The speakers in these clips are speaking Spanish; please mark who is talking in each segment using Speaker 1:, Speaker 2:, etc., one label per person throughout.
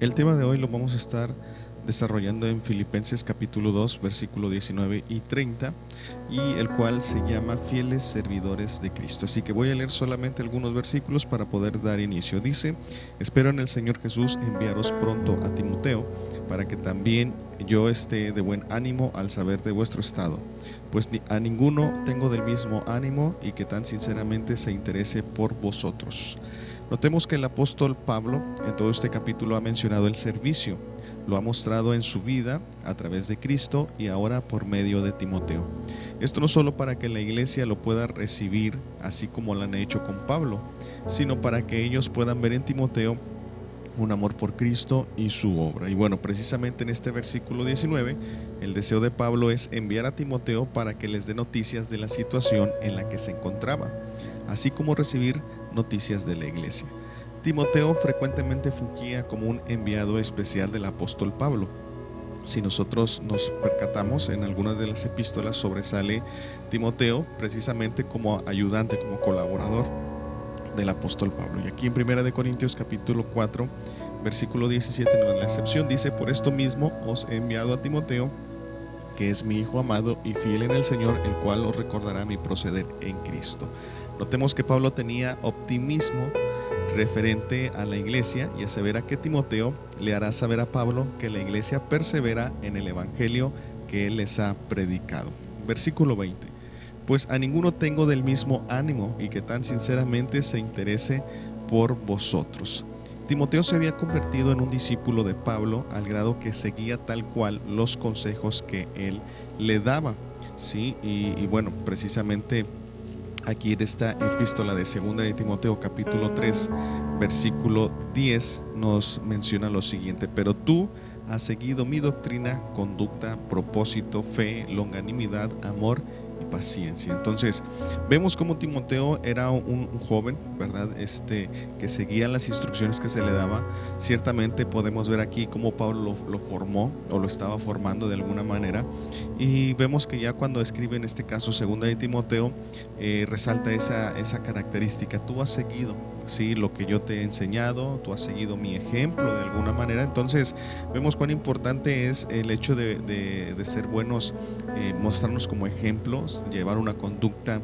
Speaker 1: El tema de hoy lo vamos a estar desarrollando en Filipenses capítulo 2, versículo 19 y 30, y el cual se llama Fieles Servidores de Cristo. Así que voy a leer solamente algunos versículos para poder dar inicio. Dice, espero en el Señor Jesús enviaros pronto a Timoteo, para que también yo esté de buen ánimo al saber de vuestro estado, pues a ninguno tengo del mismo ánimo y que tan sinceramente se interese por vosotros. Notemos que el apóstol Pablo en todo este capítulo ha mencionado el servicio, lo ha mostrado en su vida a través de Cristo y ahora por medio de Timoteo. Esto no solo para que la iglesia lo pueda recibir así como lo han hecho con Pablo, sino para que ellos puedan ver en Timoteo un amor por Cristo y su obra. Y bueno, precisamente en este versículo 19, el deseo de Pablo es enviar a Timoteo para que les dé noticias de la situación en la que se encontraba, así como recibir noticias de la iglesia. Timoteo frecuentemente fungía como un enviado especial del apóstol Pablo. Si nosotros nos percatamos en algunas de las epístolas sobresale Timoteo precisamente como ayudante, como colaborador del apóstol Pablo. Y aquí en 1 Corintios capítulo 4, versículo 17, no es la excepción, dice, por esto mismo os he enviado a Timoteo, que es mi hijo amado y fiel en el Señor, el cual os recordará mi proceder en Cristo. Notemos que Pablo tenía optimismo referente a la iglesia y asevera que Timoteo le hará saber a Pablo que la iglesia persevera en el evangelio que él les ha predicado. Versículo 20. Pues a ninguno tengo del mismo ánimo y que tan sinceramente se interese por vosotros. Timoteo se había convertido en un discípulo de Pablo al grado que seguía tal cual los consejos que él le daba. Sí, y, y bueno, precisamente aquí en esta epístola de segunda de Timoteo capítulo 3 versículo 10 nos menciona lo siguiente, pero tú has seguido mi doctrina, conducta, propósito, fe, longanimidad, amor paciencia. Entonces, vemos como Timoteo era un, joven, ¿verdad? Este, que seguía las instrucciones que se le daba. Ciertamente podemos ver aquí cómo Pablo lo, formó o lo estaba formando de alguna manera. Y vemos que ya cuando escribe en este caso segunda de Timoteo, eh, resalta esa, esa característica. Tú has seguido ¿sí? lo que yo te he enseñado, tú has seguido mi ejemplo de alguna manera. Entonces vemos cuán importante es el hecho de, ser buenos, eh, mostrarnos como llevar una conducta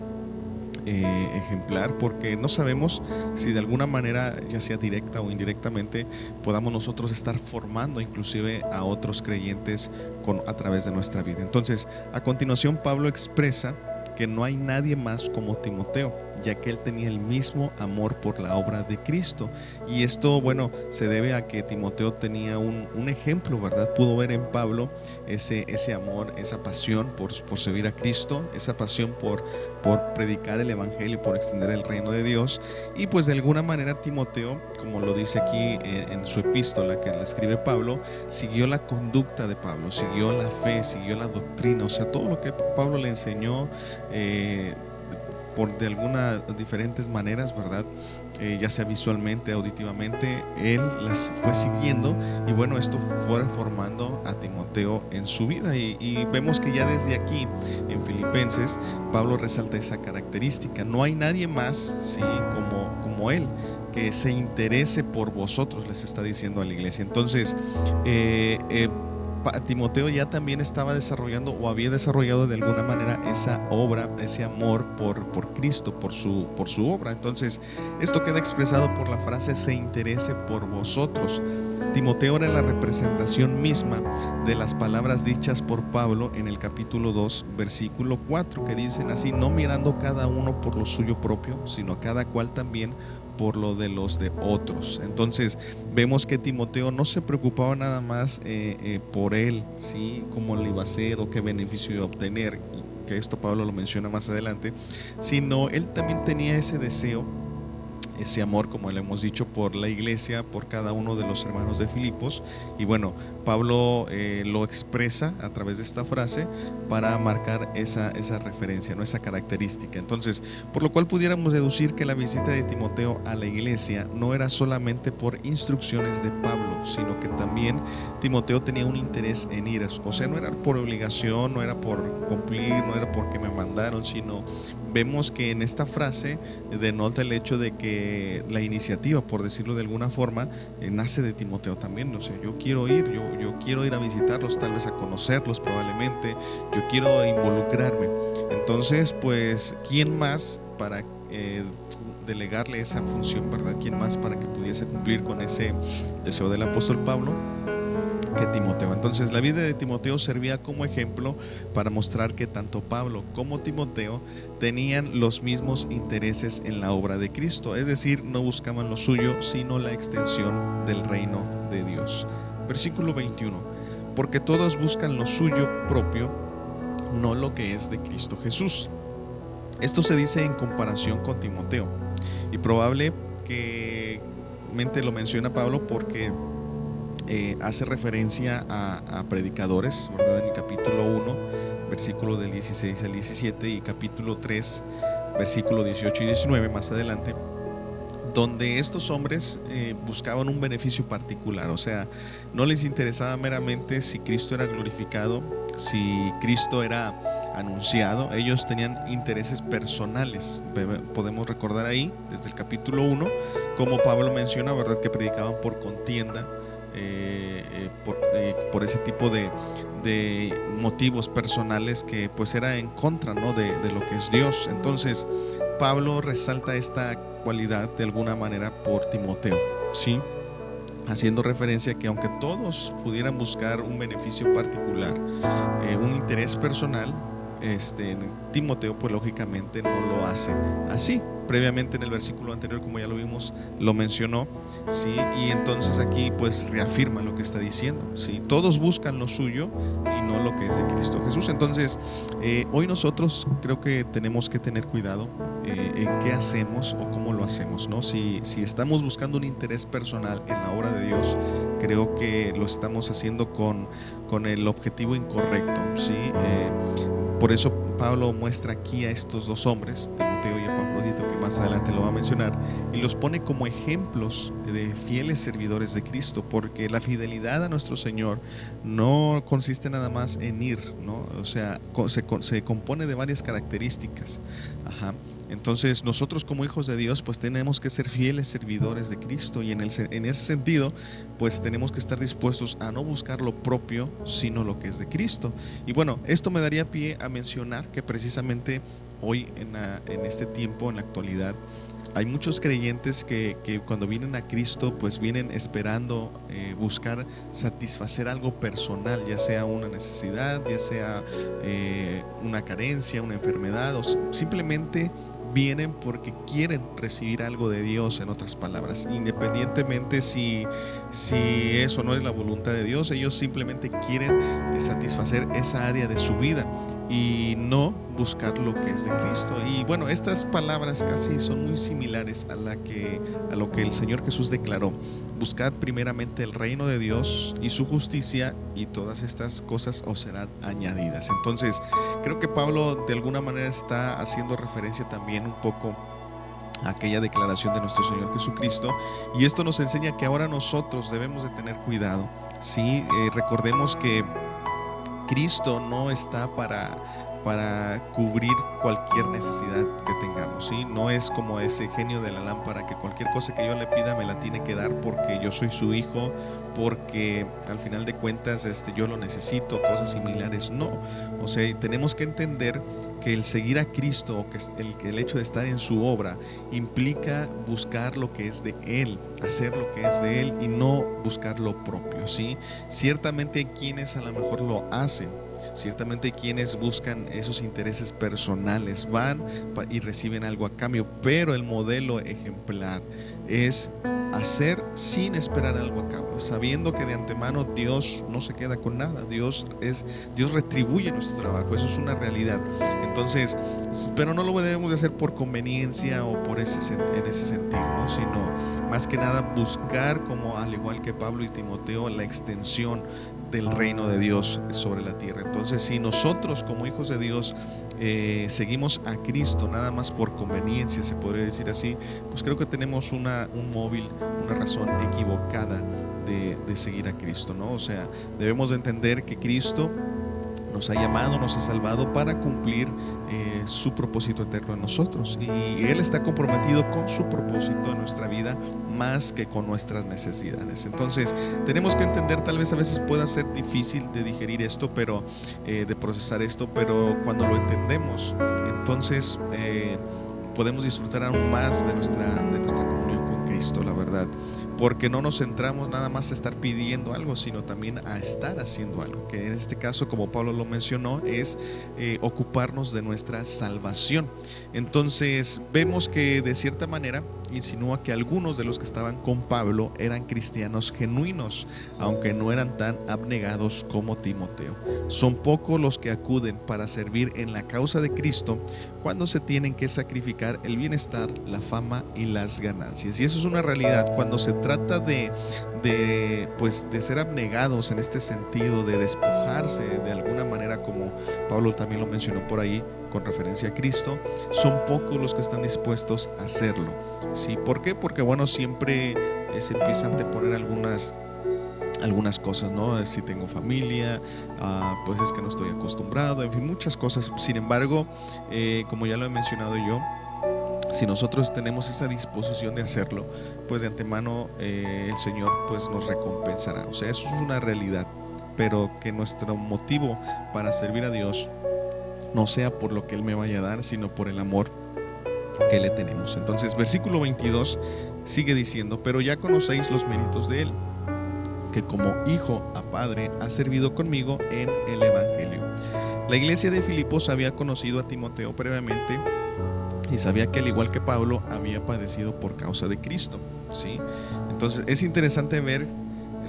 Speaker 1: eh, ejemplar porque no sabemos si de alguna manera, ya sea directa o indirectamente, podamos nosotros estar formando inclusive a otros creyentes con, a través de nuestra vida. Entonces, a continuación Pablo expresa que no hay nadie más como Timoteo ya que él tenía el mismo amor por la obra de Cristo. Y esto, bueno, se debe a que Timoteo tenía un, ejemplo, ¿verdad? Pudo ver en Pablo ese, ese amor, esa pasión por, por servir a Cristo, esa pasión por, por predicar el Evangelio, por extender el reino de Dios. Y pues de alguna manera Timoteo, como lo dice aquí en, su epístola que le escribe Pablo, siguió la conducta de Pablo, siguió la fe, siguió la doctrina, o sea, todo lo que Pablo le enseñó. Eh, por de algunas diferentes maneras, ¿verdad? Eh, ya sea visualmente, auditivamente, él las fue siguiendo y bueno, esto fue formando a Timoteo en su vida y, vemos que ya desde aquí en Filipenses Pablo resalta esa característica, no hay nadie más, ¿sí? Como, como él que se interese por vosotros, les está diciendo a la iglesia. Entonces, eh, eh Timoteo ya también estaba desarrollando o había desarrollado de alguna manera esa obra, ese amor por, por Cristo, por su, por su obra. Entonces, esto queda expresado por la frase se interese por vosotros. Timoteo era la representación misma de las palabras dichas por Pablo en el capítulo 2, versículo 4, que dicen así, no mirando cada uno por lo suyo propio, sino cada cual también por lo de los de otros. Entonces vemos que Timoteo no se preocupaba nada más eh, eh, por él, ¿sí? cómo le iba a hacer o qué beneficio iba a obtener, que esto Pablo lo menciona más adelante, sino él también tenía ese deseo ese amor, como le hemos dicho, por la iglesia, por cada uno de los hermanos de Filipos. Y bueno, Pablo eh, lo expresa a través de esta frase para marcar esa, esa referencia, ¿no? esa característica. Entonces, por lo cual pudiéramos deducir que la visita de Timoteo a la iglesia no era solamente por instrucciones de Pablo, sino que también Timoteo tenía un interés en ir. O sea, no era por obligación, no era por cumplir, no era porque me mandaron, sino vemos que en esta frase denota el hecho de que la iniciativa, por decirlo de alguna forma, eh, nace de Timoteo también. O sea, yo quiero ir, yo, yo quiero ir a visitarlos, tal vez a conocerlos probablemente, yo quiero involucrarme. Entonces, pues, ¿quién más para eh, delegarle esa función, verdad? ¿Quién más para que pudiese cumplir con ese deseo del apóstol Pablo? que Timoteo. Entonces la vida de Timoteo servía como ejemplo para mostrar que tanto Pablo como Timoteo tenían los mismos intereses en la obra de Cristo, es decir, no buscaban lo suyo, sino la extensión del reino de Dios. Versículo 21. Porque todos buscan lo suyo propio, no lo que es de Cristo Jesús. Esto se dice en comparación con Timoteo y probable que mente lo menciona Pablo porque eh, hace referencia a, predicadores, ¿verdad? En el capítulo 1, versículo del 16 al 17 y capítulo 3, versículo 18 y 19 más adelante, donde estos hombres eh, buscaban un beneficio particular, o sea, no les interesaba meramente si Cristo era glorificado, si Cristo era anunciado, ellos tenían intereses personales. Podemos recordar ahí, desde el capítulo 1, como Pablo menciona, ¿verdad? Que predicaban por contienda, eh, eh, eh, por, ese tipo de, motivos personales que pues era en contra ¿no? de, lo que es Dios. Entonces Pablo resalta esta cualidad de alguna manera por Timoteo, ¿sí? haciendo referencia a que aunque todos pudieran buscar un beneficio particular, un interés personal, este, Timoteo pues lógicamente no lo hace así. Previamente en el versículo anterior, como ya lo vimos, lo mencionó, ¿sí? Y entonces aquí pues reafirma lo que está diciendo, ¿sí? Todos buscan lo suyo y no lo que es de Cristo Jesús. Entonces, eh, hoy nosotros creo que tenemos que tener cuidado eh, en qué hacemos o cómo lo hacemos, ¿no? Si, si estamos buscando un interés personal en la obra de Dios, creo que lo estamos haciendo con, con el objetivo incorrecto, ¿sí? Eh, por eso Pablo muestra aquí a estos dos hombres, Timoteo y Epafrodito, que más adelante lo va a mencionar, y los pone como ejemplos de fieles servidores de Cristo, porque la fidelidad a nuestro Señor no consiste nada más en ir, ¿no? O sea, se, se compone de varias características. Ajá. Entonces nosotros como hijos de Dios pues tenemos que ser fieles servidores de Cristo y en, el, en ese sentido pues tenemos que estar dispuestos a no buscar lo propio sino lo que es de Cristo. Y bueno, esto me daría pie a mencionar que precisamente hoy en, en este tiempo, en la actualidad, hay muchos creyentes que, que, cuando vienen a Cristo, pues vienen esperando eh, buscar satisfacer algo personal, ya sea una necesidad, ya sea eh, una carencia, una enfermedad, o simplemente vienen porque quieren recibir algo de Dios, en otras palabras. Independientemente si, si eso no es la voluntad de Dios, ellos simplemente quieren satisfacer esa área de su vida y no buscar lo que es de Cristo. Y bueno, estas palabras casi son muy similares a, la que, a lo que el Señor Jesús declaró. Buscad primeramente el reino de Dios y su justicia y todas estas cosas os serán añadidas. Entonces, creo que Pablo de alguna manera está haciendo referencia también un poco a aquella declaración de nuestro Señor Jesucristo y esto nos enseña que ahora nosotros debemos de tener cuidado. Sí, eh, recordemos que Cristo no está para para cubrir cualquier necesidad que tengamos. ¿sí? No es como ese genio de la lámpara que cualquier cosa que yo le pida me la tiene que dar porque yo soy su hijo, porque al final de cuentas este, yo lo necesito, cosas similares. No, o sea, tenemos que entender que el seguir a Cristo, que el, el hecho de estar en su obra, implica buscar lo que es de Él, hacer lo que es de Él y no buscar lo propio. ¿sí? Ciertamente hay quienes a lo mejor lo hacen Ciertamente quienes buscan esos intereses personales van y reciben algo a cambio, pero el modelo ejemplar es hacer sin esperar algo a cambio, sabiendo que de antemano Dios no se queda con nada, Dios es Dios retribuye nuestro trabajo, eso es una realidad. Entonces, pero no lo debemos de hacer por conveniencia o por ese en ese sentido, sino más que nada buscar como al igual que Pablo y Timoteo la extensión del reino de Dios sobre la tierra. Entonces, si nosotros como hijos de Dios eh, seguimos a Cristo nada más por conveniencia, se podría decir así, pues creo que tenemos una, un móvil, una razón equivocada de, seguir a Cristo, ¿no? O sea, debemos de entender que Cristo nos ha llamado, nos ha salvado para cumplir eh, su propósito eterno en nosotros. Y Él está comprometido con su propósito en nuestra vida más que con nuestras necesidades. Entonces, tenemos que entender, tal vez a veces pueda ser difícil de digerir esto, pero eh, de procesar esto, pero cuando lo entendemos, entonces eh, podemos disfrutar aún más de nuestra, de nuestra comunión Cristo, la verdad porque no nos centramos nada más a estar pidiendo algo, sino también a estar haciendo algo, que en este caso, como Pablo lo mencionó, es eh, ocuparnos de nuestra salvación. Entonces, vemos que de cierta manera insinúa que algunos de los que estaban con Pablo eran cristianos genuinos, aunque no eran tan abnegados como Timoteo. Son pocos los que acuden para servir en la causa de Cristo cuando se tienen que sacrificar el bienestar, la fama y las ganancias. Y eso es una realidad cuando se trata de, de, pues, de ser abnegados en este sentido, de despojarse de alguna manera, como Pablo también lo mencionó por ahí, con referencia a Cristo, son pocos los que están dispuestos a hacerlo. ¿Sí? ¿Por qué? Porque bueno, siempre eh, se empiezan a poner algunas algunas cosas, ¿no? Si tengo familia, ah, pues es que no estoy acostumbrado, en fin, muchas cosas. Sin embargo, eh, como ya lo he mencionado yo, si nosotros tenemos esa disposición de hacerlo, pues de antemano eh, el Señor pues nos recompensará. O sea, eso es una realidad, pero que nuestro motivo para servir a Dios no sea por lo que Él me vaya a dar, sino por el amor que le tenemos. Entonces, versículo 22 sigue diciendo, pero ya conocéis los méritos de Él, que como hijo a padre ha servido conmigo en el Evangelio. La iglesia de Filipos había conocido a Timoteo previamente y sabía que al igual que Pablo había padecido por causa de Cristo. ¿sí? Entonces es interesante ver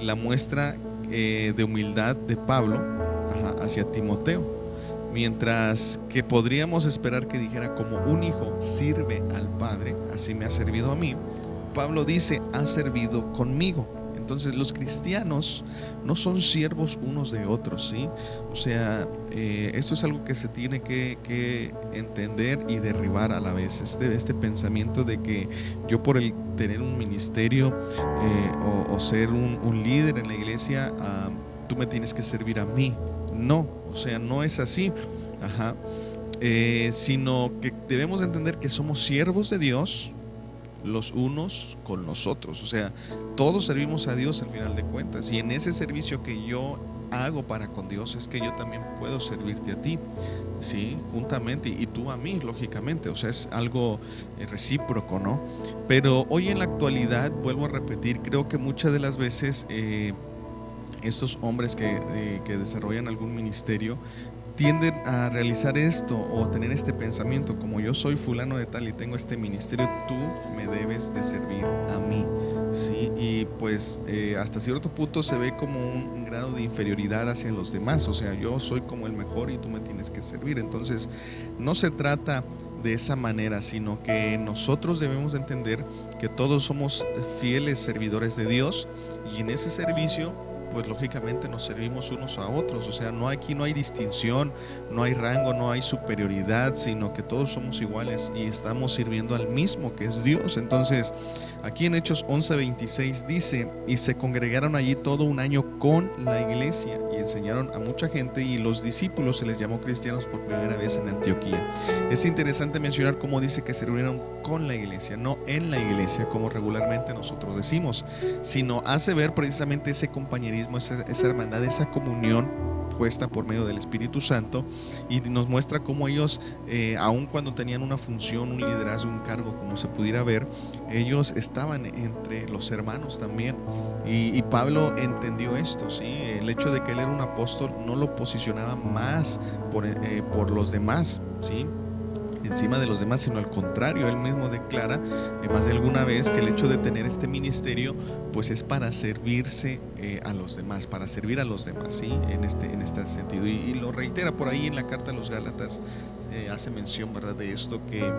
Speaker 1: la muestra eh, de humildad de Pablo hacia Timoteo. Mientras que podríamos esperar que dijera como un hijo sirve al Padre, así me ha servido a mí, Pablo dice ha servido conmigo. Entonces los cristianos no son siervos unos de otros, ¿sí? O sea, eh, esto es algo que se tiene que, entender y derribar a la vez, este, este pensamiento de que yo por el tener un ministerio eh, o, ser un, líder en la iglesia, ah, tú me tienes que servir a mí. No, sea, no es así. Ajá. Eh, sino que debemos entender que somos siervos de Dios los unos con los otros. O sea, todos servimos a Dios al final de cuentas. Y en ese servicio que yo hago para con Dios es que yo también puedo servirte a ti, ¿sí? Juntamente, y tú a mí, lógicamente, o sea, es algo eh, recíproco, ¿no? Pero hoy en la actualidad, vuelvo a repetir, creo que muchas de las veces eh, estos hombres que, que desarrollan algún ministerio tienden a realizar esto o tener este pensamiento, como yo soy fulano de tal y tengo este ministerio, tú me debes de servir a mí. ¿sí? Y pues eh, hasta cierto punto se ve como un, grado de inferioridad hacia los demás, o sea, yo soy como el mejor y tú me tienes que servir. Entonces, no se trata de esa manera, sino que nosotros debemos entender que todos somos fieles servidores de Dios y en ese servicio pues lógicamente nos servimos unos a otros. O sea, no aquí no hay distinción, no hay rango, no hay superioridad, sino que todos somos iguales y estamos sirviendo al mismo que es Dios. Entonces, aquí en Hechos 11:26 dice, y se congregaron allí todo un año con la iglesia y enseñaron a mucha gente y los discípulos se les llamó cristianos por primera vez en Antioquía. Es interesante mencionar cómo dice que se reunieron con la iglesia, no en la iglesia como regularmente nosotros decimos, sino hace ver precisamente ese compañerismo esa, hermandad, esa comunión puesta por medio del Espíritu Santo y nos muestra cómo ellos, eh, aun cuando tenían una función, un liderazgo, un cargo, como se pudiera ver, ellos estaban entre los hermanos también. Y, Pablo entendió esto, ¿sí? el hecho de que él era un apóstol no lo posicionaba más por, eh, por los demás, ¿sí? Encima de los demás, sino al contrario, él mismo declara eh, más de alguna vez que el hecho de tener este ministerio pues es para servirse eh, a los demás, para servir a los demás, ¿sí? En este, en este sentido. Y, lo reitera por ahí en la carta a los Gálatas, eh, hace mención, ¿verdad? De esto, que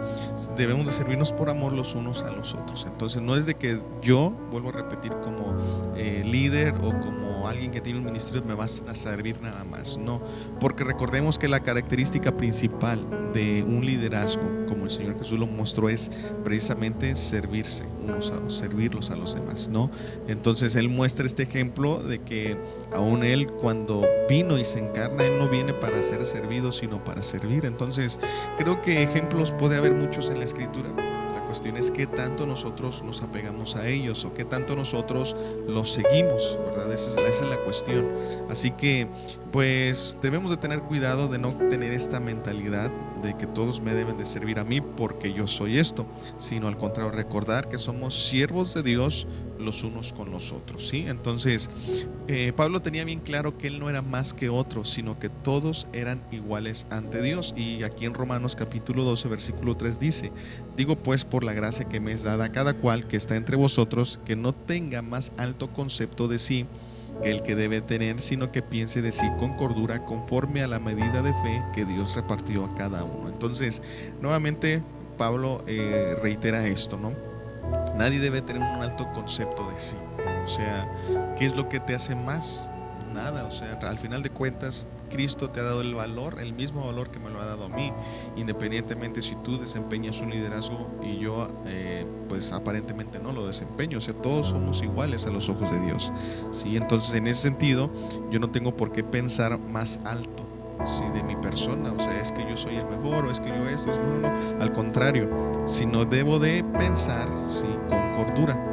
Speaker 1: debemos de servirnos por amor los unos a los otros. Entonces no es de que yo, vuelvo a repetir, como líder o como alguien que tiene un ministerio me vas a servir nada más. No, porque recordemos que la característica principal de un liderazgo, como el Señor Jesús lo mostró, es precisamente servirse unos a servirlos a los demás, ¿no? Entonces Él muestra este ejemplo de que aún Él cuando vino y se encarna, Él no viene para ser servido, sino para servir. Entonces creo que ejemplos puede haber muchos en la Escritura cuestión es qué tanto nosotros nos apegamos a ellos o qué tanto nosotros los seguimos, ¿verdad? Esa es, la cuestión. Así que, pues, debemos de tener cuidado de no tener esta mentalidad de que todos me deben de servir a mí porque yo soy esto, sino al contrario, recordar que somos siervos de Dios los unos con los otros, ¿sí? Entonces, eh, Pablo tenía bien claro que él no era más que otro, sino que todos eran iguales ante Dios. Y aquí en Romanos capítulo 12, versículo 3 dice, digo pues por la gracia que me es dada a cada cual que está entre vosotros, que no tenga más alto concepto de sí que el que debe tener, sino que piense de sí con cordura conforme a la medida de fe que Dios repartió a cada uno. Entonces, nuevamente Pablo eh, reitera esto, ¿no? Nadie debe tener un alto concepto de sí. O sea, ¿qué es lo que te hace más? Nada. O sea, al final de cuentas, Cristo te ha dado el valor, el mismo valor que me lo ha dado a mí, independientemente si tú desempeñas un liderazgo y yo, eh, pues aparentemente no lo desempeño. O sea, todos somos iguales a los ojos de Dios. ¿sí? Entonces, en ese sentido, yo no tengo por qué pensar más alto ¿sí? de mi persona, o sea, es que yo soy el mejor o es que yo esto, es, no, no, al contrario, sino debo de pensar ¿sí? con cordura,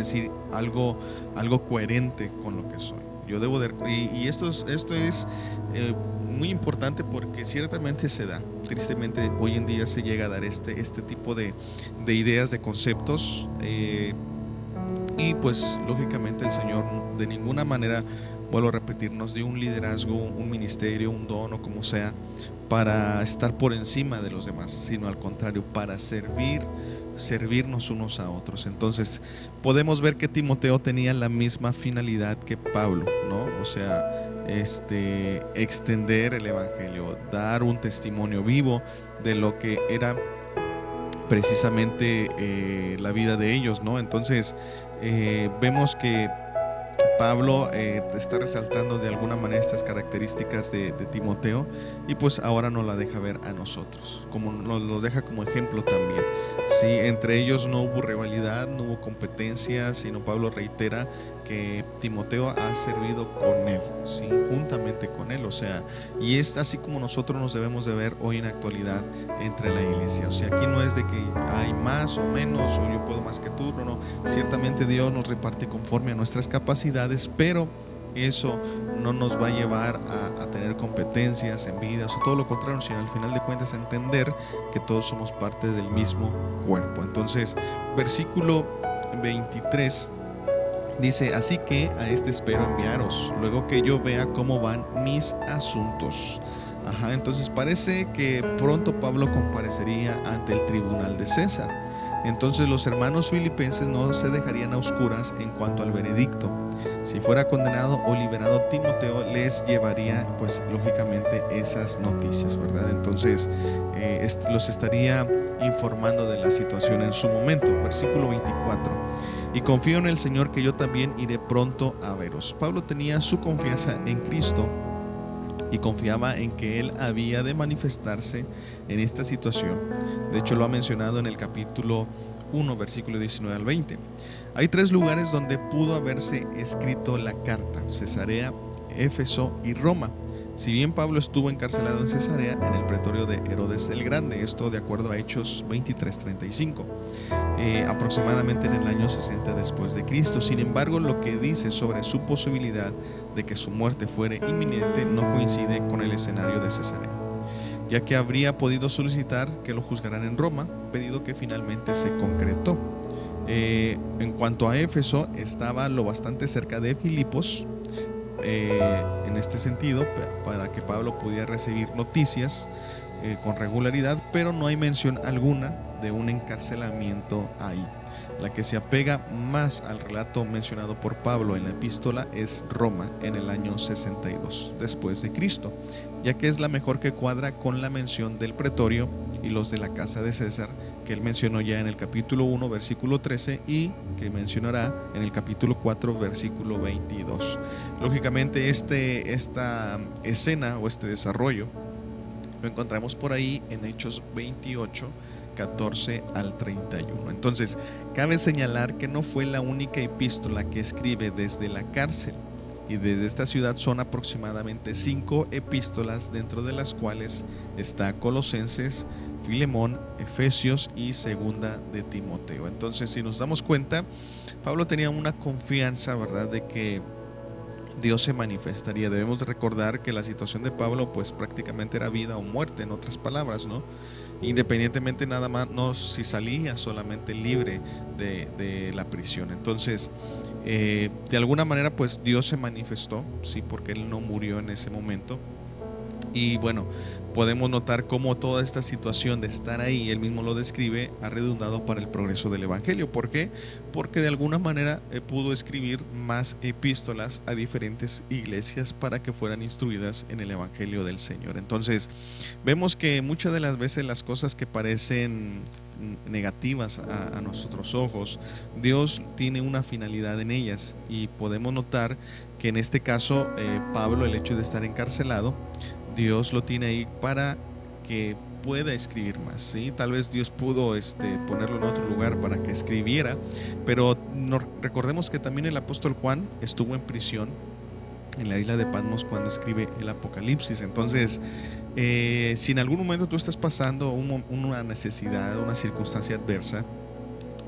Speaker 1: decir, algo, algo coherente con lo que soy. Yo debo de, y, esto es, esto es eh, muy importante porque ciertamente se da, tristemente hoy en día se llega a dar este, este tipo de, de ideas, de conceptos, eh, y pues lógicamente el Señor de ninguna manera vuelvo a repetir, nos dio un liderazgo, un ministerio, un don o como sea, para estar por encima de los demás, sino al contrario, para servir, servirnos unos a otros. Entonces, podemos ver que Timoteo tenía la misma finalidad que Pablo, ¿no? O sea, este, extender el Evangelio, dar un testimonio vivo de lo que era precisamente eh, la vida de ellos, ¿no? Entonces, eh, vemos que Pablo eh, está resaltando de alguna manera estas características de, Timoteo y pues ahora nos la deja ver a nosotros, como nos lo deja como ejemplo también. Sí, entre ellos no hubo rivalidad, no hubo competencia, sino Pablo reitera que Timoteo ha servido con él, sí, juntamente con él, o sea, y es así como nosotros nos debemos de ver hoy en actualidad entre la iglesia. O sea, aquí no es de que hay más o menos o yo puedo más que tú, no, no, ciertamente Dios nos reparte conforme a nuestras capacidades, pero eso no nos va a llevar a, tener competencias, envidias o todo lo contrario, sino al final de cuentas entender que todos somos parte del mismo cuerpo. Entonces, versículo 23 Dice, así que a este espero enviaros, luego que yo vea cómo van mis asuntos. Ajá, entonces parece que pronto Pablo comparecería ante el tribunal de César. Entonces los hermanos filipenses no se dejarían a oscuras en cuanto al veredicto. Si fuera condenado o liberado Timoteo, les llevaría pues lógicamente esas noticias, ¿verdad? Entonces eh, los estaría informando de la situación en su momento. Versículo 24 y confío en el Señor que yo también iré pronto a veros. Pablo tenía su confianza en Cristo y confiaba en que Él había de manifestarse en esta situación. De hecho, lo ha mencionado en el capítulo 1, versículo 19 al 20. Hay tres lugares donde pudo haberse escrito la carta, Cesarea, Éfeso y Roma. Si bien Pablo estuvo encarcelado en Cesarea, en el pretorio de Herodes el Grande, esto de acuerdo a Hechos 23:35, eh, aproximadamente en el año 60 después de Cristo. Sin embargo, lo que dice sobre su posibilidad de que su muerte fuere inminente no coincide con el escenario de Cesarea, ya que habría podido solicitar que lo juzgaran en Roma, pedido que finalmente se concretó. Eh, en cuanto a Éfeso, estaba lo bastante cerca de Filipos, eh, en este sentido para que Pablo pudiera recibir noticias eh, con regularidad, pero no hay mención alguna de un encarcelamiento ahí. La que se apega más al relato mencionado por Pablo en la epístola es Roma en el año 62 después de Cristo, ya que es la mejor que cuadra con la mención del pretorio y los de la casa de César que él mencionó ya en el capítulo 1, versículo 13 y que mencionará en el capítulo 4, versículo 22. Lógicamente este, esta escena o este desarrollo lo encontramos por ahí en Hechos 28, 14 al 31. Entonces, cabe señalar que no fue la única epístola que escribe desde la cárcel y desde esta ciudad son aproximadamente cinco epístolas dentro de las cuales está Colosenses, Filemón, Efesios y Segunda de Timoteo. Entonces, si nos damos cuenta, Pablo tenía una confianza, ¿verdad?, de que Dios se manifestaría. Debemos recordar que la situación de Pablo pues prácticamente era vida o muerte, en otras palabras, ¿no? Independientemente nada más, no si salía solamente libre de, la prisión. Entonces, eh, de alguna manera, pues Dios se manifestó, sí, porque Él no murió en ese momento. Y bueno, podemos notar cómo toda esta situación de estar ahí, él mismo lo describe, ha redundado para el progreso del Evangelio. ¿Por qué? Porque de alguna manera eh, pudo escribir más epístolas a diferentes iglesias para que fueran instruidas en el Evangelio del Señor. Entonces, vemos que muchas de las veces las cosas que parecen negativas a, nuestros ojos, Dios tiene una finalidad en ellas y podemos notar que en este caso eh, Pablo, el hecho de estar encarcelado, Dios lo tiene ahí para que pueda escribir más. ¿sí? Tal vez Dios pudo este, ponerlo en otro lugar para que escribiera, pero recordemos que también el apóstol Juan estuvo en prisión en la isla de Patmos cuando escribe el Apocalipsis. Entonces, eh, si en algún momento tú estás pasando una necesidad, una circunstancia adversa,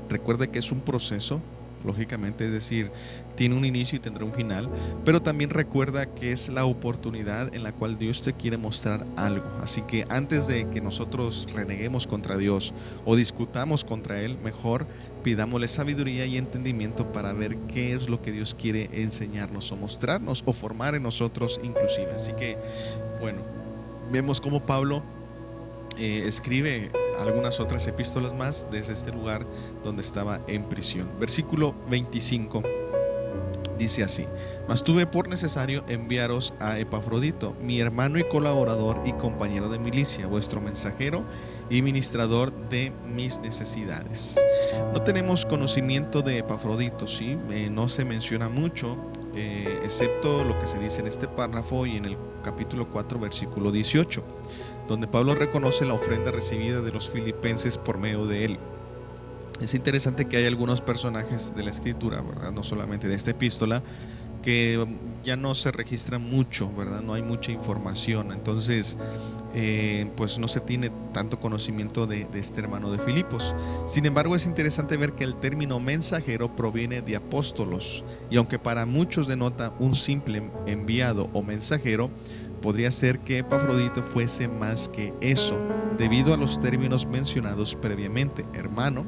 Speaker 1: recuerde que es un proceso lógicamente, es decir, tiene un inicio y tendrá un final, pero también recuerda que es la oportunidad en la cual Dios te quiere mostrar algo. Así que antes de que nosotros reneguemos contra Dios o discutamos contra Él, mejor pidámosle sabiduría y entendimiento para ver qué es lo que Dios quiere enseñarnos o mostrarnos o formar en nosotros inclusive. Así que, bueno, vemos como Pablo eh, escribe algunas otras epístolas más desde este lugar donde estaba en prisión. Versículo 25 dice así, mas tuve por necesario enviaros a Epafrodito, mi hermano y colaborador y compañero de milicia, vuestro mensajero y ministrador de mis necesidades. No tenemos conocimiento de Epafrodito, ¿sí? Eh, no se menciona mucho, eh, excepto lo que se dice en este párrafo y en el capítulo 4, versículo 18 donde Pablo reconoce la ofrenda recibida de los filipenses por medio de él. Es interesante que hay algunos personajes de la escritura, no solamente de esta epístola, que ya no se registra mucho, ¿verdad? No hay mucha información. Entonces, eh, pues no se tiene tanto conocimiento de, de, este hermano de Filipos. Sin embargo, es interesante ver que el término mensajero proviene de apóstolos. Y aunque para muchos denota un simple enviado o mensajero, podría ser que Epafrodito fuese más que eso, debido a los términos mencionados previamente, hermano,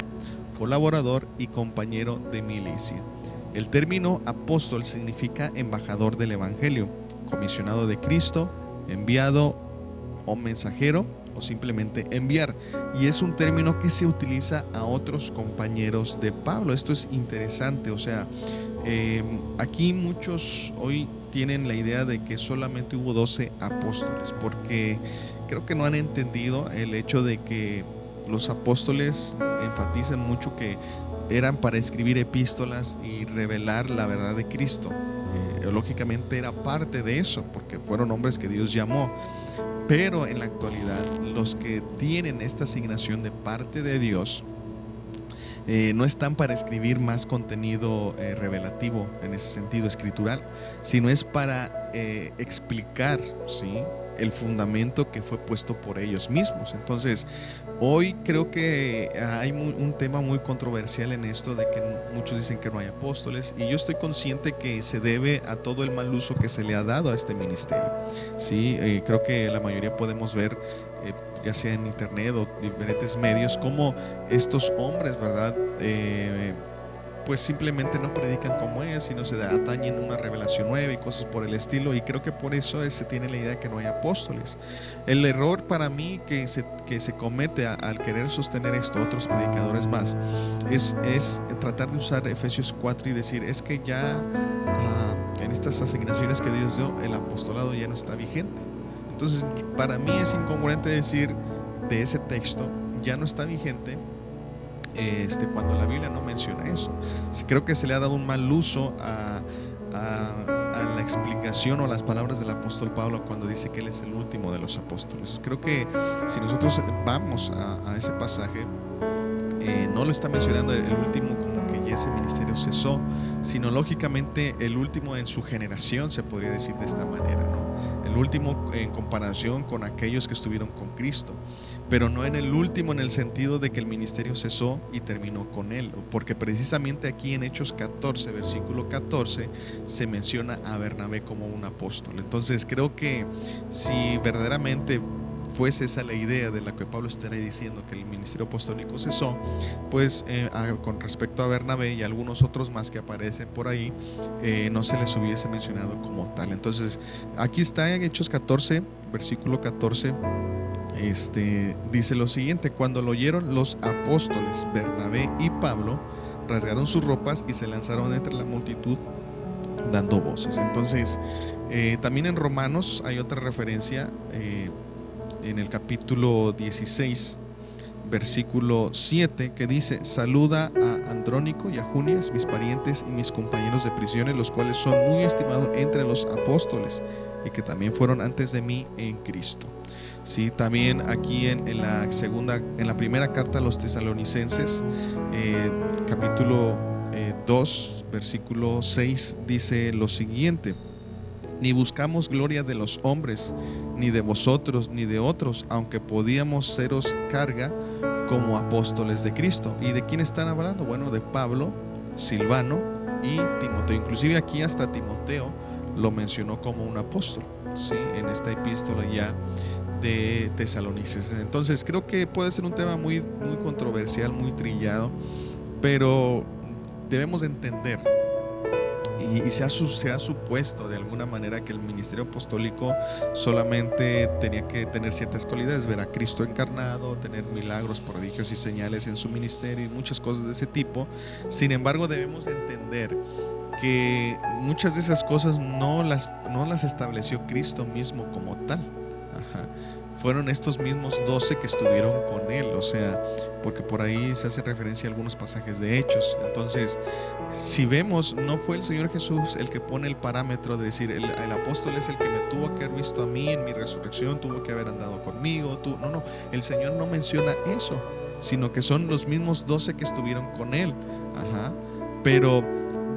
Speaker 1: colaborador y compañero de milicia. El término apóstol significa embajador del Evangelio, comisionado de Cristo, enviado o mensajero o simplemente enviar. Y es un término que se utiliza a otros compañeros de Pablo. Esto es interesante, o sea, eh, aquí muchos hoy tienen la idea de que solamente hubo 12 apóstoles, porque creo que no han entendido el hecho de que los apóstoles enfatizan mucho que eran para escribir epístolas y revelar la verdad de Cristo. Eh, lógicamente era parte de eso, porque fueron hombres que Dios llamó. Pero en la actualidad, los que tienen esta asignación de parte de Dios, eh, no están para escribir más contenido eh, revelativo en ese sentido escritural, sino es para explicar ¿sí? El fundamento que fue puesto por ellos mismos. Entonces, hoy creo que hay un tema muy controversial en esto de que muchos dicen que no hay apóstoles y yo estoy consciente que se debe a todo el mal uso que se le ha dado a este ministerio. Sí, creo que la mayoría podemos ver ya sea en internet o diferentes medios, como estos hombres, ¿verdad? Eh, pues simplemente no predican como es, sino se atañen una revelación nueva y cosas por el estilo. Y creo que por eso se tiene la idea de que no hay apóstoles. El error para mí que se, que se comete al querer sostener esto, otros predicadores más, es, es tratar de usar Efesios 4 y decir, es que ya ah, en estas asignaciones que Dios dio, el apostolado ya no está vigente. Entonces, para mí es incongruente decir de ese texto, ya no está vigente este, cuando la Biblia no menciona eso. Creo que se le ha dado un mal uso a, la explicación o las palabras del apóstol Pablo cuando dice que él es el último de los apóstoles. Creo que si nosotros vamos a, ese pasaje, eh, no lo está mencionando el último que ya ese ministerio cesó, sino lógicamente el último en su generación, se podría decir de esta manera, el último en comparación con aquellos que estuvieron con Cristo, pero no en el último en el sentido de que el ministerio cesó y terminó con él, porque precisamente aquí en Hechos 14, versículo 14, se menciona a Bernabé como un apóstol. Entonces creo que si verdaderamente fuese esa la idea de la que Pablo estaría diciendo que el ministerio apostólico cesó, pues eh, con respecto a Bernabé y algunos otros más que aparecen por ahí, eh, no se les hubiese mencionado como tal. Entonces, aquí está en Hechos 14, versículo 14. Este, dice lo siguiente, cuando lo oyeron los apóstoles Bernabé y Pablo, rasgaron sus ropas y se lanzaron entre la multitud dando voces. Entonces, eh, también en Romanos hay otra referencia, en el capítulo 16, versículo 7, que dice, saluda a Andrónico y a Junias, mis parientes y mis compañeros de prisiones, los cuales son muy estimados entre los apóstoles y que también fueron antes de mí en Cristo. Sí, también aquí en, la segunda, en la primera carta a los tesalonicenses, eh, capítulo 2, eh, versículo 6, dice lo siguiente ni buscamos gloria de los hombres, ni de vosotros, ni de otros, aunque podíamos seros carga como apóstoles de Cristo. ¿Y de quién están hablando? Bueno, de Pablo, Silvano y Timoteo. Inclusive aquí hasta Timoteo lo mencionó como un apóstol, ¿sí? en esta epístola ya de Tesalonicenses. Entonces creo que puede ser un tema muy, muy controversial, muy trillado, pero debemos entender y, se, ha, se, ha, supuesto de alguna manera que el ministerio apostólico solamente tenía que tener ciertas cualidades, ver a Cristo encarnado, tener milagros, prodigios y señales en su ministerio y muchas cosas de ese tipo. Sin embargo, debemos entender que muchas de esas cosas no las, no las estableció Cristo mismo como tal fueron estos mismos doce que estuvieron con él, o sea, porque por ahí se hace referencia a algunos pasajes de hechos. Entonces, si vemos, no fue el Señor Jesús el que pone el parámetro de decir, el, apóstol es el que me tuvo que haber visto a mí en mi resurrección, tuvo que haber andado conmigo, tú, no, no, el Señor no menciona eso, sino que son los mismos doce que estuvieron con él. Ajá. Pero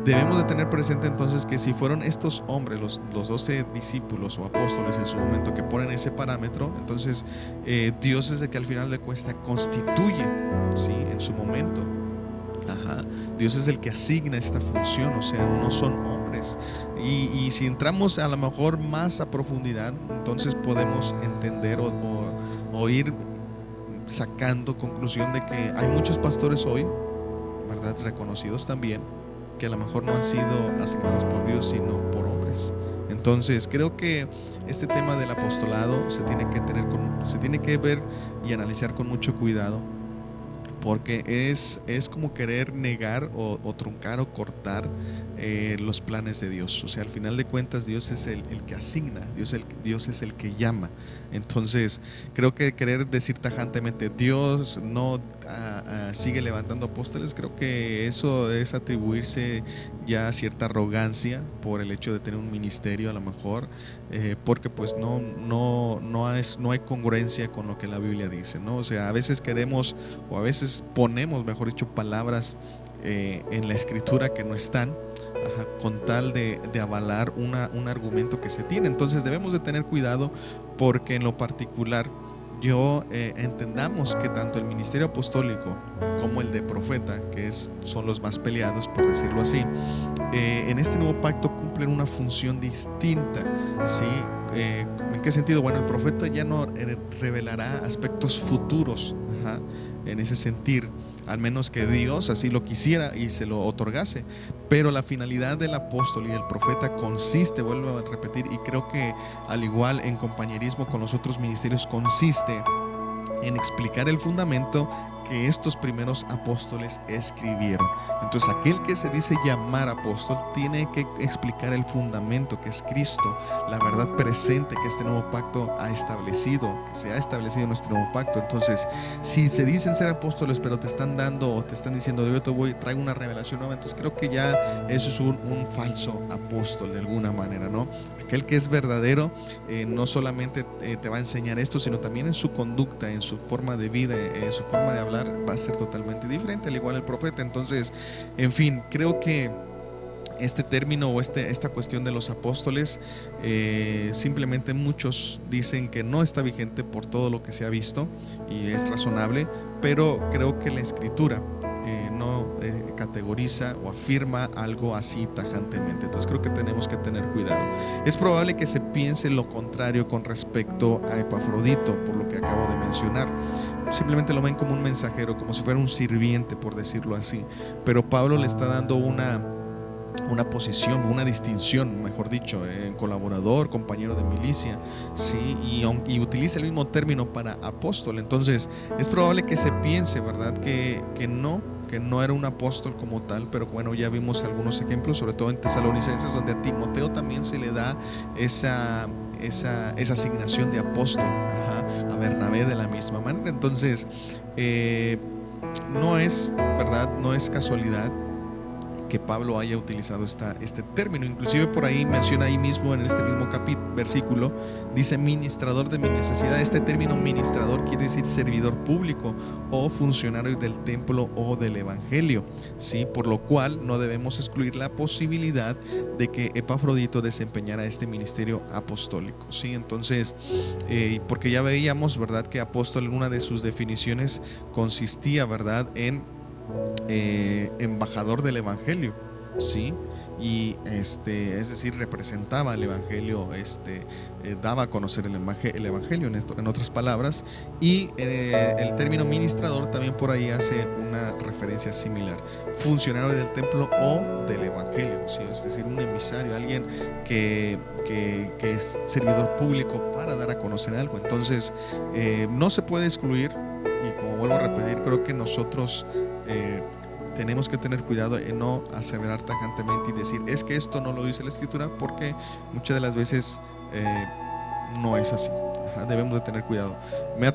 Speaker 1: debemos de tener presente entonces que si fueron estos hombres, los, los 12 discípulos o apóstoles en su momento que ponen ese parámetro, entonces eh, Dios es el que al final de cuesta constituye, ¿sí? En su momento. Dios es el que asigna esta función, o sea, no son hombres. Y, si entramos a lo mejor más a profundidad, entonces podemos entender o, o ir sacando conclusión de que hay muchos pastores hoy, ¿verdad? Reconocidos también, que a lo mejor no han sido asignados por Dios, sino por hombres. Entonces, creo que este tema del apostolado se tiene que tener con, se tiene que ver y analizar con mucho cuidado porque es, es como querer negar o, truncar o cortar eh, los planes de Dios. O sea, al final de cuentas Dios es el, que asigna, Dios, el, Dios es el que llama. Entonces, creo que querer decir tajantemente, Dios no ah, ah, sigue levantando apóstoles, creo que eso es atribuirse ya cierta arrogancia por el hecho de tener un ministerio a lo mejor, eh, porque pues no, no, no, es, no hay congruencia con lo que la Biblia dice, ¿no? O sea, a veces queremos o a veces ponemos, mejor dicho, palabras eh, en la escritura que no están. Con tal de, avalar un argumento que se tiene. Entonces debemos de tener cuidado porque en lo particular yo eh, entendamos que tanto el ministerio apostólico como el de profeta, que son los más peleados, por decirlo así, eh, en este nuevo pacto cumplen una función distinta. ¿sí? Eh, ¿En qué sentido? Bueno, el profeta ya no revelará aspectos futuros en ese sentir al menos que Dios así lo quisiera y se lo otorgase. Pero la finalidad del apóstol y del profeta consiste, vuelvo a repetir, y creo que al igual en compañerismo con los otros ministerios consiste en explicar el fundamento que estos primeros apóstoles escribieron. Entonces aquel que se dice llamar apóstol tiene que explicar el fundamento que es Cristo, la verdad presente que este nuevo pacto ha establecido, que se ha establecido en nuestro nuevo pacto. Entonces, si se dicen ser apóstoles, pero te están dando o te están diciendo, yo te voy, traigo una revelación nueva, entonces creo que ya eso es un, un falso apóstol de alguna manera, ¿no? Aquel que es verdadero eh, no solamente eh, te va a enseñar esto, sino también en su conducta, en su forma de vida, en su forma de hablar, va a ser totalmente diferente, al igual el profeta. Entonces, en fin, creo que este término o este, esta cuestión de los apóstoles, eh, simplemente muchos dicen que no está vigente por todo lo que se ha visto y es razonable, pero creo que la escritura eh, eh, categoriza o afirma algo así tajantemente. Entonces creo que tenemos que tener cuidado. Es probable que se piense lo contrario con respecto a Epafrodito, por lo que acabo de mencionar. Simplemente lo ven como un mensajero, como si fuera un sirviente, por decirlo así. Pero Pablo le está dando una una posición, una distinción, mejor dicho, en colaborador, compañero de milicia, ¿sí? Y, y, utiliza el mismo término para apóstol. Entonces, es probable que se piense, ¿verdad?, que, que no, que no era un apóstol como tal, pero bueno, ya vimos algunos ejemplos, sobre todo en Tesalonicenses, donde a Timoteo también se le da esa, esa, esa asignación de apóstol, a Bernabé de la misma manera. Entonces, eh, no es, ¿verdad? No es casualidad que Pablo haya utilizado esta, este término. Inclusive por ahí menciona ahí mismo en este mismo capítulo, versículo, dice ministrador de mi necesidad. Este término ministrador quiere decir servidor público o funcionario del templo o del evangelio. ¿sí? Por lo cual no debemos excluir la posibilidad de que Epafrodito desempeñara este ministerio apostólico. ¿sí? Entonces, eh, porque ya veíamos, ¿verdad?, que apóstol en una de sus definiciones consistía, ¿verdad?, en eh, embajador del Evangelio, ¿sí? Y este, es decir, representaba el Evangelio, este, eh, daba a conocer el, el Evangelio, en, esto, en, otras palabras, y eh, el término ministrador también por ahí hace una referencia similar, funcionario del templo o del Evangelio, ¿sí? es decir, un emisario, alguien que, que, que, es servidor público para dar a conocer algo. Entonces, no se puede excluir, y como vuelvo a repetir, creo que nosotros eh, tenemos que tener cuidado en no aseverar tajantemente y decir, es que esto no lo dice la escritura, porque muchas de las veces eh, no es así. debemos de tener cuidado. Me ha,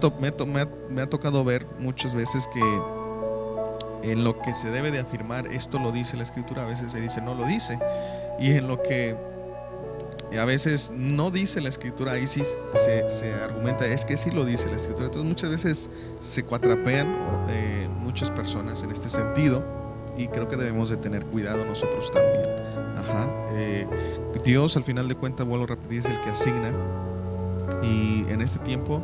Speaker 1: me ha tocado ver muchas veces que en lo que se debe de afirmar, esto lo dice la escritura, a veces se dice, no lo dice. Y en lo que a veces no dice la escritura, ahí sí se, argumenta, es que sí lo dice la escritura. Entonces muchas veces se cuatrapean eh, muchas personas en este sentido y creo que debemos de tener cuidado nosotros también. Ajá. Eh, Dios al final de cuentas, vuelvo a repetir, es el que asigna y en este tiempo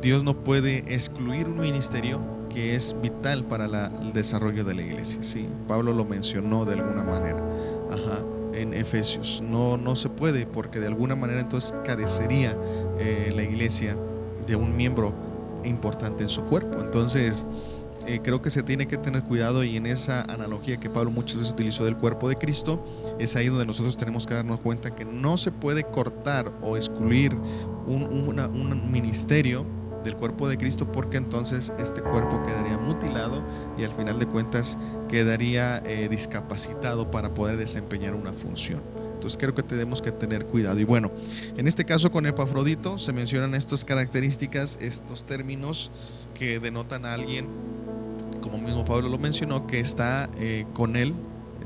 Speaker 1: Dios no puede excluir un ministerio que es vital para el desarrollo de la iglesia. ¿sí? Pablo lo mencionó de alguna manera. Ajá en Efesios. No, no se puede porque de alguna manera entonces carecería eh, la iglesia de un miembro importante en su cuerpo. Entonces, eh, creo que se tiene que tener cuidado y en esa analogía que Pablo muchas veces utilizó del cuerpo de Cristo, es ahí donde nosotros tenemos que darnos cuenta que no se puede cortar o excluir un, un ministerio del cuerpo de Cristo porque entonces este cuerpo quedaría mutilado y al final de cuentas quedaría eh, discapacitado para poder desempeñar una función. Entonces creo que tenemos que tener cuidado. Y bueno, en este caso con Epafrodito se mencionan estas características, estos términos que denotan a alguien, como mismo Pablo lo mencionó, que está eh, con él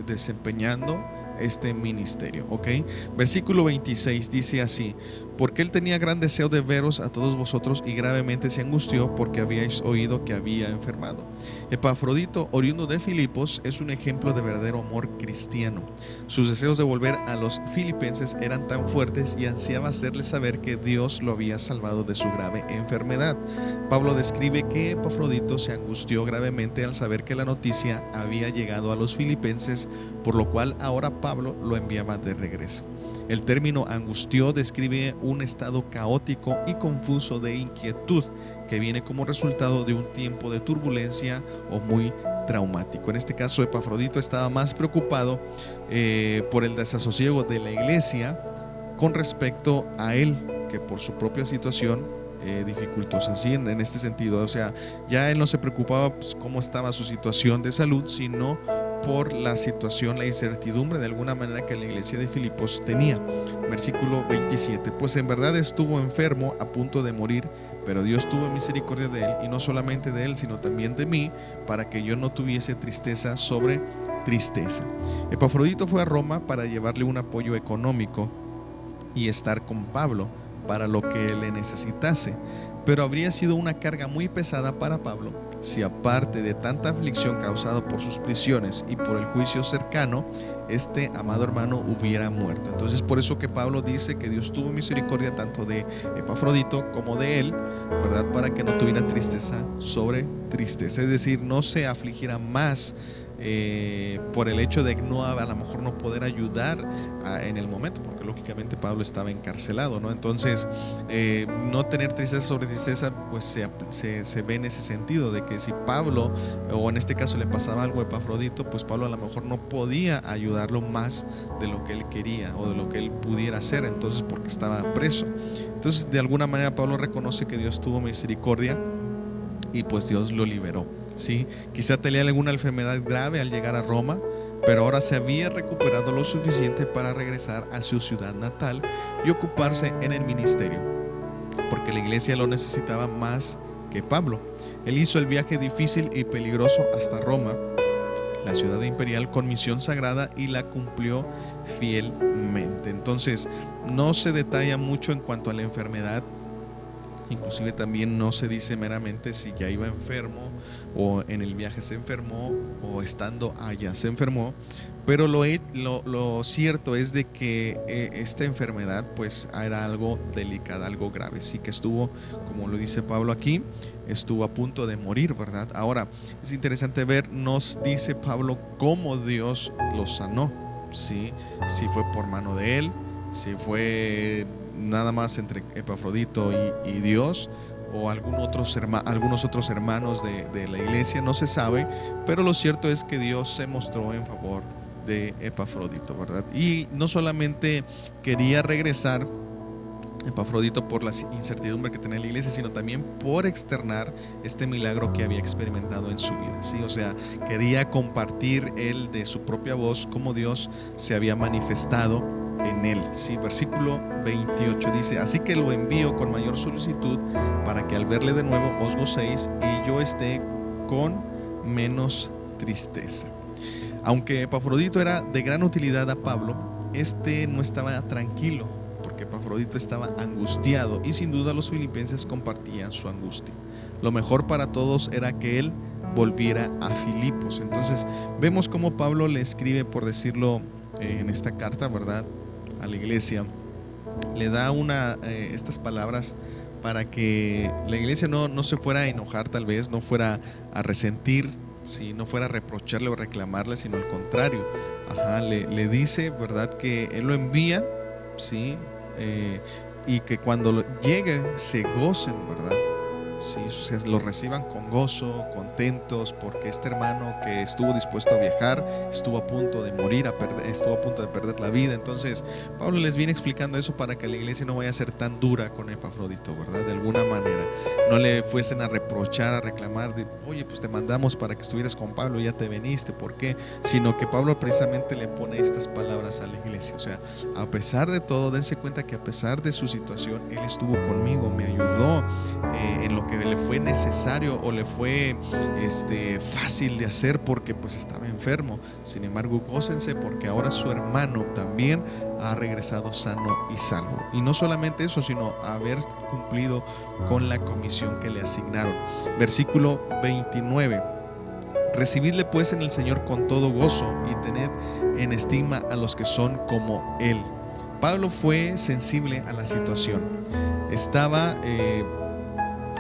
Speaker 1: desempeñando este ministerio, ¿ok? Versículo 26 dice así, porque él tenía gran deseo de veros a todos vosotros y gravemente se angustió porque habíais oído que había enfermado. Epafrodito, oriundo de Filipos, es un ejemplo de verdadero amor cristiano. Sus deseos de volver a los filipenses eran tan fuertes y ansiaba hacerles saber que Dios lo había salvado de su grave enfermedad. Pablo describe que Epafrodito se angustió gravemente al saber que la noticia había llegado a los filipenses, por lo cual ahora Pablo lo enviaba de regreso. El término angustió describe un estado caótico y confuso de inquietud que viene como resultado de un tiempo de turbulencia o muy traumático. En este caso, Epafrodito estaba más preocupado eh, por el desasosiego de la iglesia con respecto a él que por su propia situación eh, dificultosa, ¿sí? En, este sentido, o sea, ya él no se preocupaba pues, cómo estaba su situación de salud, sino por la situación, la incertidumbre de alguna manera que la iglesia de Filipos tenía. Versículo 27, pues en verdad estuvo enfermo a punto de morir, pero Dios tuvo misericordia de él, y no solamente de él, sino también de mí, para que yo no tuviese tristeza sobre tristeza. Epafrodito fue a Roma para llevarle un apoyo económico y estar con Pablo para lo que le necesitase. Pero habría sido una carga muy pesada para Pablo si aparte de tanta aflicción causada por sus prisiones y por el juicio cercano, este amado hermano hubiera muerto. Entonces por eso que Pablo dice que Dios tuvo misericordia tanto de Epafrodito como de él, ¿verdad? Para que no tuviera tristeza sobre tristeza, es decir, no se afligiera más eh, por el hecho de no a, lo mejor no poder ayudar en el momento, porque lógicamente Pablo estaba encarcelado, ¿no? Entonces, eh, no tener tristeza sobre tristeza, pues se, se, ve en ese sentido, de que si Pablo, o en este caso le pasaba algo a Epafrodito, pues Pablo a lo mejor no podía ayudarlo más de lo que él quería o de lo que él pudiera hacer, entonces porque estaba preso. Entonces, de alguna manera Pablo reconoce que Dios tuvo misericordia y pues Dios lo liberó. ¿sí? Quizá tenía alguna enfermedad grave al llegar a Roma, pero ahora se había recuperado lo suficiente para regresar a su ciudad natal y ocuparse en el ministerio, porque la iglesia lo necesitaba más que Pablo. Él hizo el viaje difícil y peligroso hasta Roma, la ciudad imperial, con misión sagrada y la cumplió fielmente. Entonces, no se detalla mucho en cuanto a la enfermedad Inclusive también no se dice meramente si ya iba enfermo o en el viaje se enfermó o estando allá se enfermó. Pero lo, lo, cierto es de que eh, esta enfermedad pues era algo delicada, algo grave. Sí que estuvo, como lo dice Pablo aquí, estuvo a punto de morir, ¿verdad? Ahora, es interesante ver, nos dice Pablo cómo Dios lo sanó. ¿sí? Si fue por mano de él, si fue nada más entre Epafrodito y, Dios o algún otros algunos otros hermanos de, de, la iglesia, no se sabe, pero lo cierto es que Dios se mostró en favor de Epafrodito, ¿verdad? Y no solamente quería regresar Epafrodito por la incertidumbre que tenía la iglesia, sino también por externar este milagro que había experimentado en su vida. ¿sí? O sea, quería compartir él de su propia voz cómo Dios se había manifestado en él. Sí, versículo 28 dice, así que lo envío con mayor solicitud para que al verle de nuevo os gocéis y yo esté con menos tristeza. Aunque Epafrodito era de gran utilidad a Pablo, este no estaba tranquilo Epafrodito estaba angustiado y sin duda los filipenses compartían su angustia. Lo mejor para todos era que él volviera a Filipos. Entonces vemos cómo Pablo le escribe, por decirlo eh, en esta carta, ¿verdad? a la iglesia, le da una, eh, estas palabras para que la iglesia no, no, se fuera a enojar tal vez, no fuera a resentir, si no fuera a reprocharle o reclamarle, sino al contrario. Ajá, le, le dice, ¿verdad? Que él lo envía, ¿sí? Eh, y que cuando llegue se gocen, ¿verdad? Se lo reciban con gozo, contentos, porque este hermano que estuvo dispuesto a viajar, estuvo a punto de morir, a perder, estuvo a punto de perder la vida. Entonces, Pablo les viene explicando eso para que la iglesia no vaya a ser tan dura con Epafrodito, ¿verdad? De alguna manera. No le fuesen a reprochar, a reclamar, de, oye, pues te mandamos para que estuvieras con Pablo, ya te veniste, ¿por qué? Sino que Pablo precisamente le pone estas palabras a la iglesia. O sea, a pesar de todo, dense cuenta que a pesar de su situación, Él estuvo conmigo, me ayudó eh, en lo que le fue necesario o le fue este, fácil de hacer porque pues estaba enfermo. Sin embargo, gócense porque ahora su hermano también ha regresado sano y salvo. Y no solamente eso, sino haber cumplido con la comisión que le asignaron. Versículo 29. Recibidle pues en el Señor con todo gozo y tened en estima a los que son como Él. Pablo fue sensible a la situación. Estaba eh,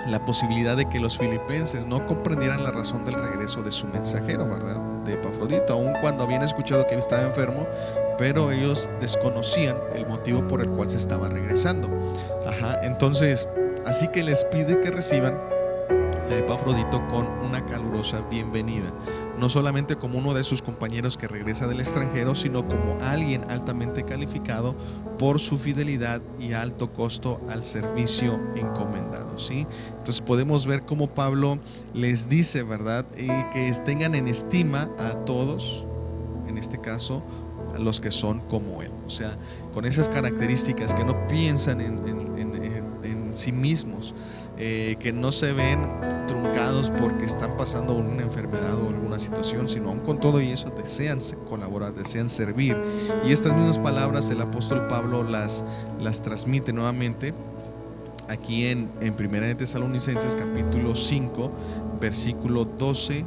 Speaker 1: la posibilidad de que los filipenses no comprendieran la razón del regreso de su mensajero, ¿verdad? De Epafrodito, aun cuando habían escuchado que estaba enfermo, pero ellos desconocían el motivo por el cual se estaba regresando. Ajá, entonces, así que les pide que reciban a Epafrodito con una calurosa bienvenida. No solamente como uno de sus compañeros que regresa del extranjero, sino como alguien altamente calificado por su fidelidad y alto costo al servicio encomendado. ¿sí? Entonces podemos ver cómo Pablo les dice, ¿verdad? Y que tengan en estima a todos, en este caso, a los que son como Él. O sea, con esas características que no piensan en, en sí mismos, eh, que no se ven truncados porque están pasando una enfermedad o alguna situación, sino aún con todo y eso desean colaborar, desean servir. Y estas mismas palabras el apóstol Pablo las, las transmite nuevamente aquí en, en Primera de Tesalonicenses capítulo 5, versículo 12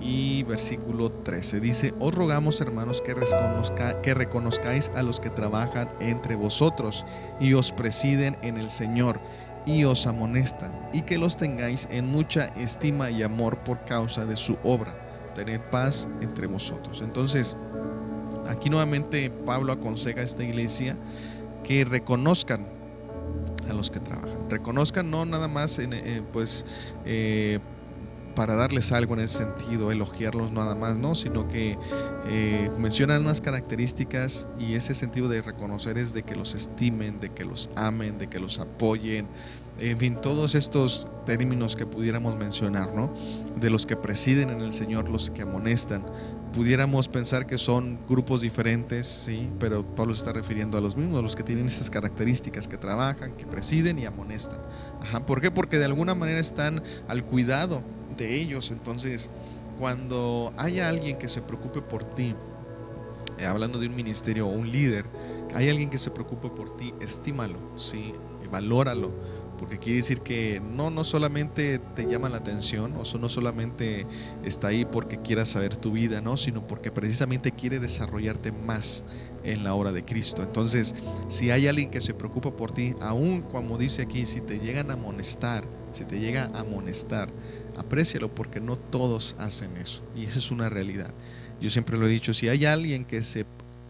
Speaker 1: y versículo 13. Dice, os rogamos hermanos que, reconozca, que reconozcáis a los que trabajan entre vosotros y os presiden en el Señor y os amonestan, y que los tengáis en mucha estima y amor por causa de su obra. Tened paz entre vosotros. Entonces, aquí nuevamente Pablo aconseja a esta iglesia que reconozcan a los que trabajan. Reconozcan no nada más eh, pues eh, para darles algo en ese sentido, elogiarlos nada más, ¿no? Sino que eh, mencionan unas características y ese sentido de reconocer es de que los estimen, de que los amen, de que los apoyen, en fin, todos estos términos que pudiéramos mencionar, ¿no? De los que presiden en el Señor, los que amonestan. Pudiéramos pensar que son grupos diferentes, sí, pero Pablo se está refiriendo a los mismos, a los que tienen estas características, que trabajan, que presiden y amonestan. ¿Por qué? Porque de alguna manera están al cuidado ellos. Entonces, cuando haya alguien que se preocupe por ti, eh, hablando de un ministerio o un líder, hay alguien que se preocupe por ti, estímalo, ¿sí? valóralo, porque quiere decir que no, no solamente te llama la atención, o no solamente está ahí porque quiera saber tu vida, ¿no? sino porque precisamente quiere desarrollarte más en la obra de Cristo. Entonces, si hay alguien que se preocupa por ti, aún como dice aquí, si te llegan a amonestar, si te llega a amonestar, aprécialo porque no todos hacen eso. Y esa es una realidad. Yo siempre lo he dicho, si hay alguien que se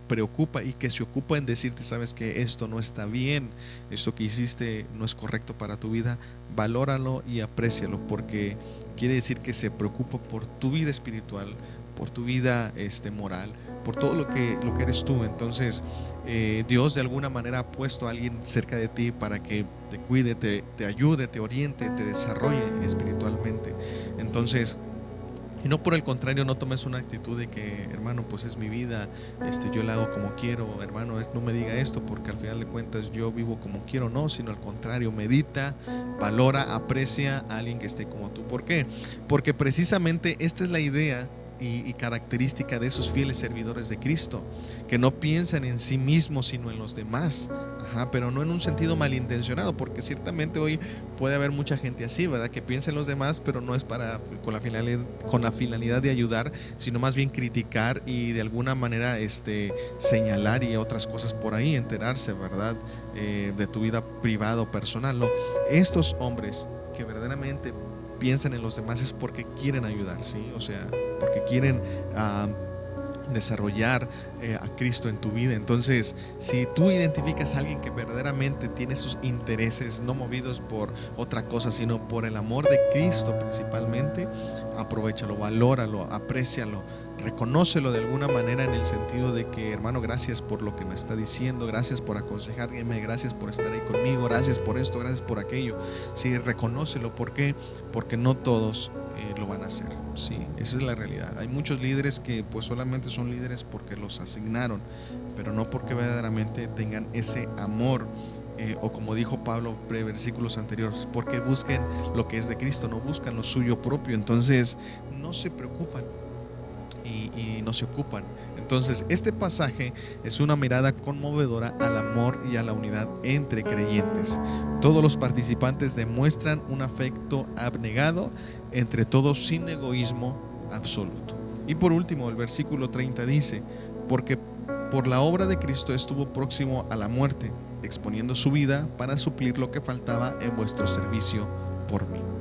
Speaker 1: preocupa y que se ocupa en decirte, sabes que esto no está bien, esto que hiciste no es correcto para tu vida, valóralo y aprécialo porque quiere decir que se preocupa por tu vida espiritual, por tu vida este, moral, por todo lo que, lo que eres tú. Entonces, eh, Dios de alguna manera ha puesto a alguien cerca de ti para que te cuide, te, te ayude, te oriente, te desarrolle espiritualmente. Entonces, y no por el contrario, no tomes una actitud de que, hermano, pues es mi vida, este, yo la hago como quiero, hermano, no me diga esto porque al final de cuentas yo vivo como quiero, no, sino al contrario, medita, valora, aprecia a alguien que esté como tú. ¿Por qué? Porque precisamente esta es la idea y, característica de esos fieles servidores de Cristo, que no piensan en sí mismos sino en los demás, pero no en un sentido malintencionado, porque ciertamente hoy puede haber mucha gente así, ¿verdad? Que piensa en los demás, pero no es para con la finalidad, con la finalidad de ayudar, sino más bien criticar y de alguna manera este, señalar y otras cosas por ahí, enterarse, ¿verdad? Eh, de tu vida privada o personal. Estos hombres que verdaderamente piensan en los demás es porque quieren ayudar, ¿sí? O sea, porque quieren ah, desarrollar eh, a Cristo en tu vida. Entonces, si tú identificas a alguien que verdaderamente tiene sus intereses no movidos por otra cosa, sino por el amor de Cristo principalmente, aprovechalo, valóralo, aprécialo reconócelo de alguna manera en el sentido de que, hermano, gracias por lo que me está diciendo, gracias por aconsejarme, gracias por estar ahí conmigo, gracias por esto, gracias por aquello. Sí, reconócelo. ¿Por qué? Porque no todos eh, lo van a hacer. Sí, esa es la realidad. Hay muchos líderes que pues solamente son líderes porque los asignaron, pero no porque verdaderamente tengan ese amor eh, o como dijo Pablo en versículos anteriores, porque busquen lo que es de Cristo, no buscan lo suyo propio. Entonces, no se preocupan y, no se ocupan. Entonces, este pasaje es una mirada conmovedora al amor y a la unidad entre creyentes. Todos los participantes demuestran un afecto abnegado entre todos sin egoísmo absoluto. Y por último, el versículo 30 dice, porque por la obra de Cristo estuvo próximo a la muerte, exponiendo su vida para suplir lo que faltaba en vuestro servicio por mí.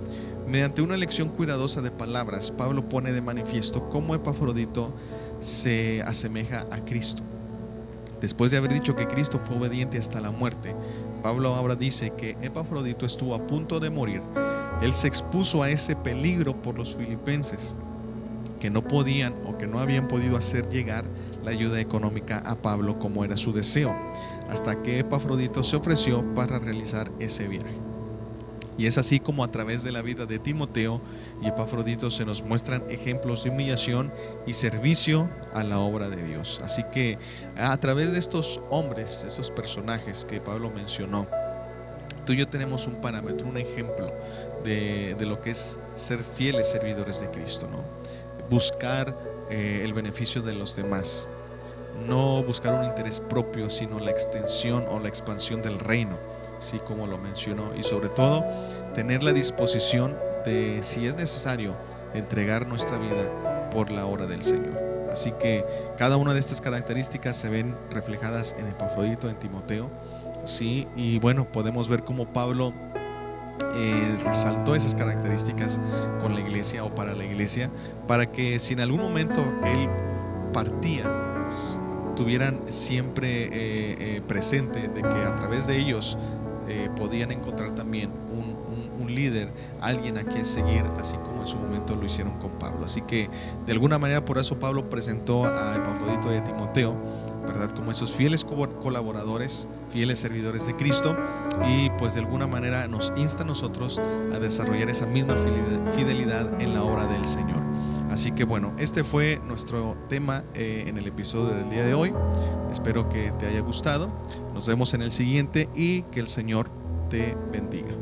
Speaker 1: Mediante una elección cuidadosa de palabras, Pablo pone de manifiesto cómo Epafrodito se asemeja a Cristo. Después de haber dicho que Cristo fue obediente hasta la muerte, Pablo ahora dice que Epafrodito estuvo a punto de morir. Él se expuso a ese peligro por los filipenses que no podían o que no habían podido hacer llegar la ayuda económica a Pablo como era su deseo, hasta que Epafrodito se ofreció para realizar ese viaje. Y es así como a través de la vida de Timoteo y Epafrodito se nos muestran ejemplos de humillación y servicio a la obra de Dios. Así que a través de estos hombres, esos personajes que Pablo mencionó, tú y yo tenemos un parámetro, un ejemplo de, lo que es ser fieles servidores de Cristo, ¿no? Buscar eh, el beneficio de los demás, no buscar un interés propio, sino la extensión o la expansión del reino sí como lo mencionó, y sobre todo tener la disposición de, si es necesario, entregar nuestra vida por la obra del Señor. Así que cada una de estas características se ven reflejadas en Epafrodito, en Timoteo, sí, y bueno, podemos ver cómo Pablo eh, resaltó esas características con la iglesia o para la iglesia, para que si en algún momento él partía, tuvieran siempre eh, eh, presente de que a través de ellos eh, podían encontrar también un, líder, alguien a quien seguir, así como en su momento lo hicieron con Pablo. Así que de alguna manera por eso Pablo presentó a Epafrodito y a Timoteo, ¿verdad? Como esos fieles colaboradores, fieles servidores de Cristo y pues de alguna manera nos insta a nosotros a desarrollar esa misma fidelidad en la obra del Señor. Así que bueno, este fue nuestro tema eh, en el episodio del día de hoy. Espero que te haya gustado. Nos vemos en el siguiente y que el Señor te bendiga.